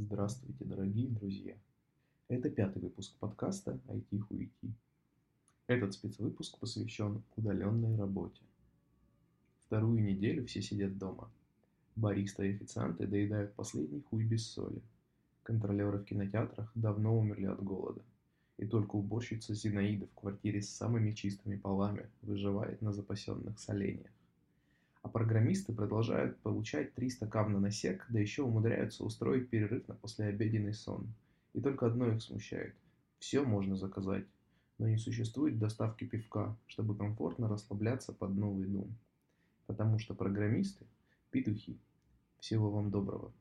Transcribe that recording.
Здравствуйте, дорогие друзья! Это пятый выпуск подкаста IT Хуити. Этот спецвыпуск посвящен удаленной работе. Вторую неделю все сидят дома. Бариста и официанты доедают последний хуй без соли. Контролеры в кинотеатрах давно умерли от голода. И только уборщица Зинаида в квартире с самыми чистыми полами выживает на запасенных соленьях. А программисты продолжают получать 300 кав на сек, да еще умудряются устроить перерыв на послеобеденный сон. И только одно их смущает. Все можно заказать, но не существует доставки пивка, чтобы комфортно расслабляться под новый дом. Потому что программисты – петухи. Всего вам доброго.